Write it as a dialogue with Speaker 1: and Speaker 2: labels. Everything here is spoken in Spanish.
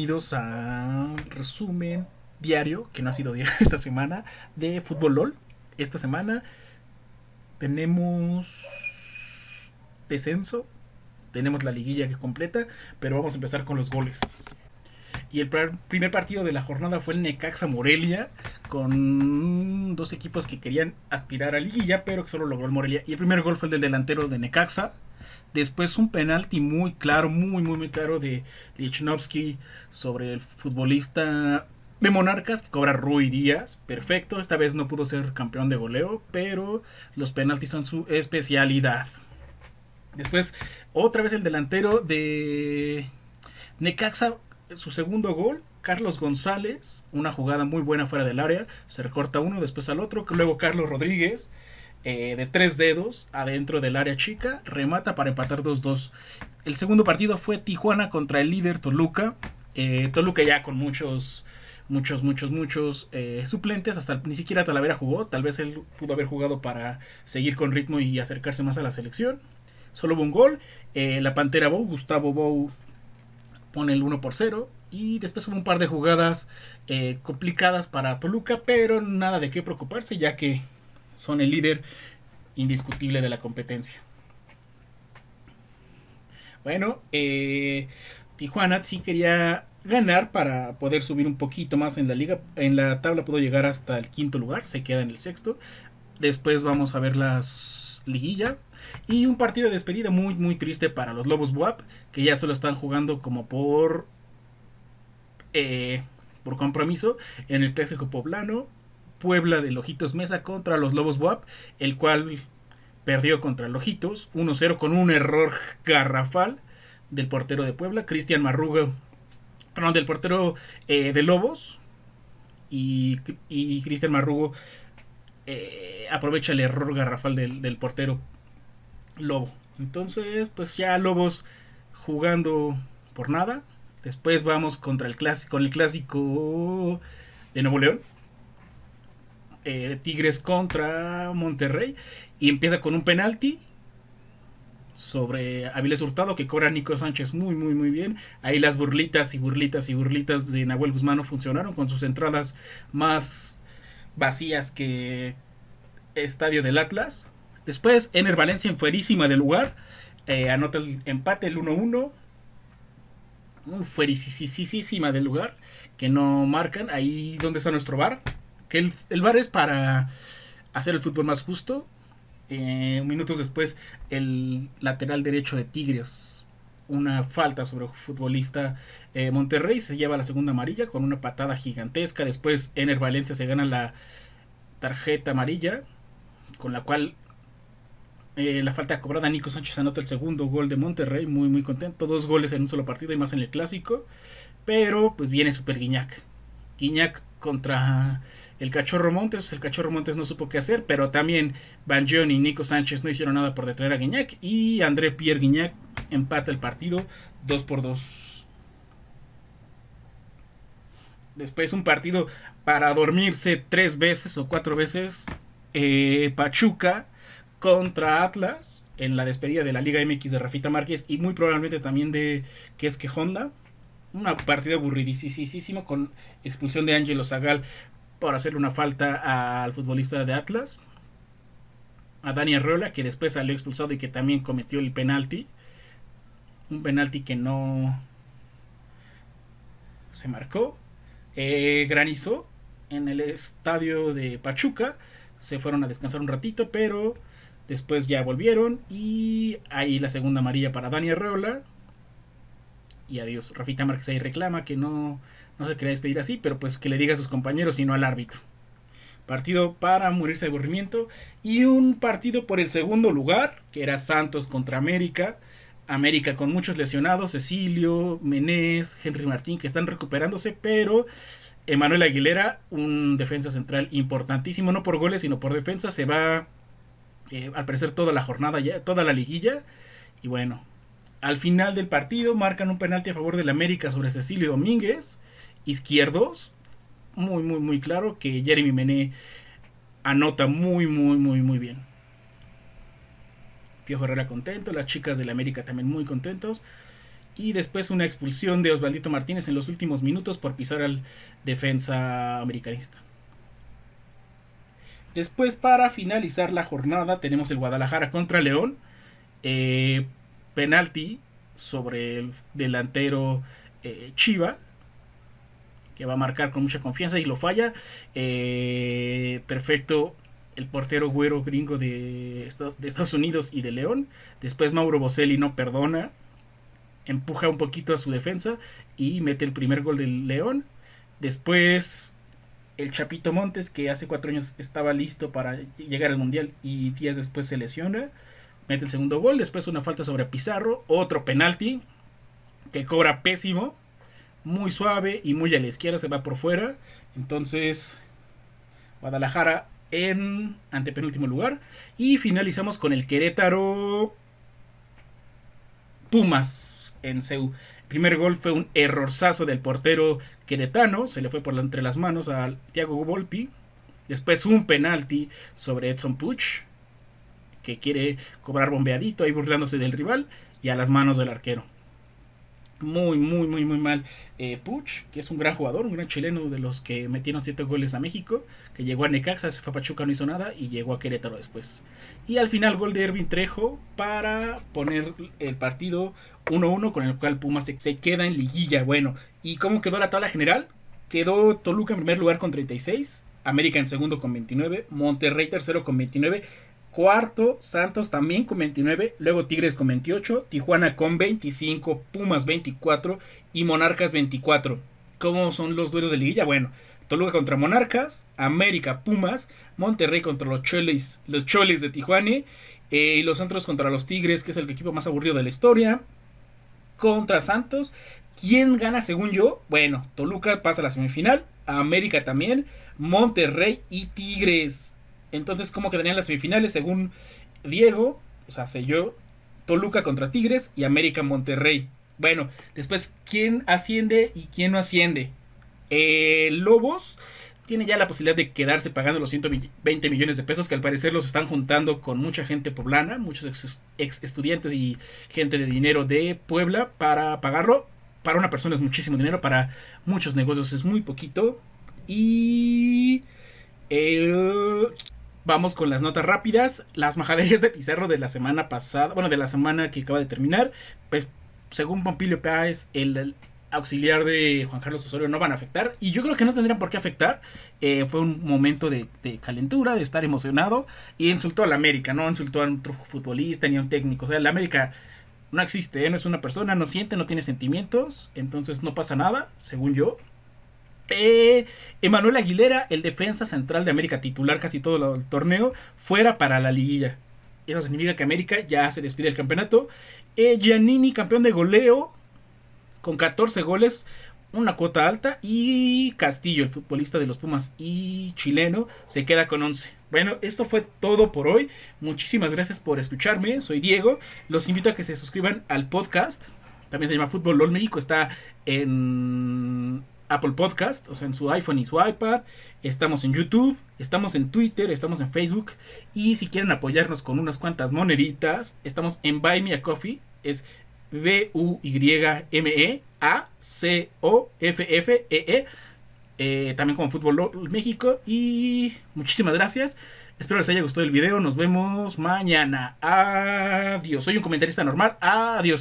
Speaker 1: Bienvenidos a resumen diario, que no ha sido diario esta semana, de Fútbol LOL. Esta semana tenemos descenso, tenemos la liguilla que completa, pero vamos a empezar con los goles. Y el primer partido de la jornada fue el Necaxa Morelia, con dos equipos que querían aspirar a liguilla, pero que solo logró el Morelia. Y el primer gol fue el del delantero de Necaxa, Después un penalti muy claro, muy, muy, muy claro de Lichnowsky sobre el futbolista de Monarcas que cobra Rui Díaz. Perfecto, esta vez no pudo ser campeón de goleo, pero los penaltis son su especialidad. Después, otra vez el delantero de Necaxa, su segundo gol, Carlos González, una jugada muy buena fuera del área, se recorta uno, después al otro, luego Carlos Rodríguez eh, de tres dedos adentro del área chica, remata para empatar 2-2. El segundo partido fue Tijuana contra el líder Toluca. Eh, Toluca ya con muchos, muchos, muchos, muchos eh, suplentes. Hasta ni siquiera Talavera jugó. Tal vez él pudo haber jugado para seguir con ritmo y acercarse más a la selección. Solo hubo un gol. la Pantera Bow, Gustavo Bow, pone el 1 por 0. Y después hubo un par de jugadas complicadas para Toluca, pero nada de qué preocuparse, ya que son el líder indiscutible de la competencia. Bueno, eh, Tijuana sí quería ganar para poder subir un poquito más en la liga. En la tabla pudo llegar hasta el quinto lugar, se queda en el sexto. Después vamos a ver las liguilla. Y un partido de despedida muy muy triste para los Lobos WAP, que ya solo están jugando como por eh, por compromiso en el clásico poblano Puebla de Lojitos Mesa contra los Lobos WAP, el cual perdió contra Lojitos 1-0 con un error garrafal del portero de Puebla, Cristian Marrugo, perdón, del portero eh, de Lobos y, Cristian Marrugo eh, aprovecha el error garrafal del, del portero Lobo. Entonces, pues ya Lobos jugando por nada. Después vamos contra el clásico, el clásico de Nuevo León eh, Tigres contra Monterrey y empieza con un penalti sobre Avilés Hurtado que cobra Nico Sánchez muy muy muy bien. Ahí las burlitas y burlitas y burlitas de Nahuel Guzmán no funcionaron con sus entradas más vacías que Estadio del Atlas. Después Ener Valencia en fuerísima del lugar eh, anota el empate el 1-1. Fuerísima del lugar que no marcan. Ahí donde está nuestro bar que el, el VAR es para hacer el fútbol más justo. Eh, minutos después, el lateral derecho de Tigres, una falta sobre el futbolista eh, Monterrey, se lleva la segunda amarilla con una patada gigantesca. Después, Ener Valencia se gana la tarjeta amarilla, con la cual eh, la falta cobrada, Nico Sánchez anota el segundo gol de Monterrey, muy muy contento, dos goles en un solo partido y más en el clásico, pero pues viene Super Guiñac, Guiñac contra el Cachorro Montes, el Cachorro Montes no supo qué hacer, pero también Banjon y Nico Sánchez no hicieron nada por detener a Guiñac y André Pierre Guiñac empata el partido 2 por 2. Después un partido para dormirse tres veces o cuatro veces eh, Pachuca contra Atlas en la despedida de la Liga MX de Rafita Márquez y muy probablemente también de que es que Honda. Una partida aburridísima con expulsión de Ángelo Zagal por hacerle una falta al futbolista de Atlas, a Dani Arreola, que después salió expulsado y que también cometió el penalti. Un penalti que no se marcó. Eh, granizó en el estadio de Pachuca. Se fueron a descansar un ratito, pero después ya volvieron. Y ahí la segunda amarilla para Dani Arreola. Y adiós. Rafita Márquez ahí reclama que no no se quería despedir así, pero pues que le diga a sus compañeros y no al árbitro. Partido para morirse de aburrimiento. Y un partido por el segundo lugar, que era Santos contra América. América con muchos lesionados, Cecilio, Menés, Henry Martín, que están recuperándose, pero Emanuel Aguilera, un defensa central importantísimo, no por goles, sino por defensa, se va eh, al parecer toda la jornada, ya, toda la liguilla. Y bueno, al final del partido marcan un penalti a favor del América sobre Cecilio Domínguez izquierdos, muy, muy, muy claro que Jeremy Mené anota muy, muy, muy, muy bien. Piojo Herrera contento, las chicas del América también muy contentos. Y después una expulsión de Osvaldito Martínez en los últimos minutos por pisar al defensa americanista. Después, para finalizar la jornada, tenemos el Guadalajara contra León. Eh, penalti sobre el delantero eh, Chiva, que va a marcar con mucha confianza y lo falla. Eh, perfecto el portero güero gringo de, de, Estados Unidos y de León. Después Mauro Boselli no perdona, empuja un poquito a su defensa y mete el primer gol del León. Después el Chapito Montes, que hace cuatro años estaba listo para llegar al Mundial y días después se lesiona, mete el segundo gol. Después una falta sobre Pizarro, otro penalti que cobra pésimo, muy suave y muy a la izquierda, se va por fuera. Entonces, Guadalajara en antepenúltimo lugar. Y finalizamos con el Querétaro Pumas en Seu. El primer gol fue un errorzazo del portero queretano, se le fue por entre las manos a Thiago Volpi. Después un penalti sobre Edson Puch, que quiere cobrar bombeadito ahí burlándose del rival y a las manos del arquero muy, muy, muy, muy mal. Eh, Puch, que es un gran jugador, un gran chileno de los que metieron 7 goles a México, que llegó a Necaxa, se fue a Pachuca, no hizo nada y llegó a Querétaro después. Y al final gol de Ervin Trejo para poner el partido 1-1 con el cual Pumas se, se, queda en liguilla. Bueno, ¿y cómo quedó la tabla general? Quedó Toluca en primer lugar con 36, América en segundo con 29, Monterrey tercero con 29, Cuarto, Santos también con 29, luego Tigres con 28, Tijuana con 25, Pumas 24 y Monarcas 24. ¿Cómo son los duelos de liguilla? Bueno, Toluca contra Monarcas, América Pumas, Monterrey contra los Choles, los de Tijuana eh, y los Santos contra los Tigres, que es el equipo más aburrido de la historia. Contra Santos, ¿quién gana según yo? Bueno, Toluca pasa a la semifinal, América también, Monterrey y Tigres. Entonces, ¿cómo quedarían las semifinales? Según Diego, o sea, yo Toluca contra Tigres y América Monterrey. Bueno, después, ¿quién asciende y quién no asciende? Lobos tiene ya la posibilidad de quedarse pagando los 120 millones de pesos que al parecer los están juntando con mucha gente poblana, muchos ex, estudiantes y gente de dinero de Puebla para pagarlo. Para una persona es muchísimo dinero, para muchos negocios es muy poquito. Y... Vamos con las notas rápidas. Las majaderías de Pizarro de la semana pasada, bueno, de la semana que acaba de terminar, pues según Pompilio Páez, el, auxiliar de Juan Carlos Osorio no van a afectar. Y yo creo que no tendrían por qué afectar. Eh, fue un momento de, calentura, de estar emocionado. Y insultó a la América, no insultó a otro futbolista ni a un técnico. O sea, la América no existe, ¿eh? no es una persona, no siente, no tiene sentimientos. Entonces no pasa nada, según yo. Eh, Emanuel Aguilera, el defensa central de América, titular casi todo el torneo, fuera para la liguilla. Eso significa que América ya se despide del campeonato. Eh, Giannini, campeón de goleo, con 14 goles, una cuota alta. Y Castillo, el futbolista de los Pumas y chileno, se queda con 11. Bueno, esto fue todo por hoy. Muchísimas gracias por escucharme. Soy Diego. Los invito a que se suscriban al podcast. También se llama Fútbol LOL México. Está en Apple Podcast, o sea, en su iPhone y su iPad. Estamos en YouTube, estamos en Twitter, estamos en Facebook. Y si quieren apoyarnos con unas cuantas moneditas, estamos en Buy Me a Coffee. Es B-U-Y-M-E-A-C-O-F-F-E-E. Eh, también como Fútbol México. Y muchísimas gracias. Espero les haya gustado el video. Nos vemos mañana. Adiós. Soy un comentarista normal. Adiós.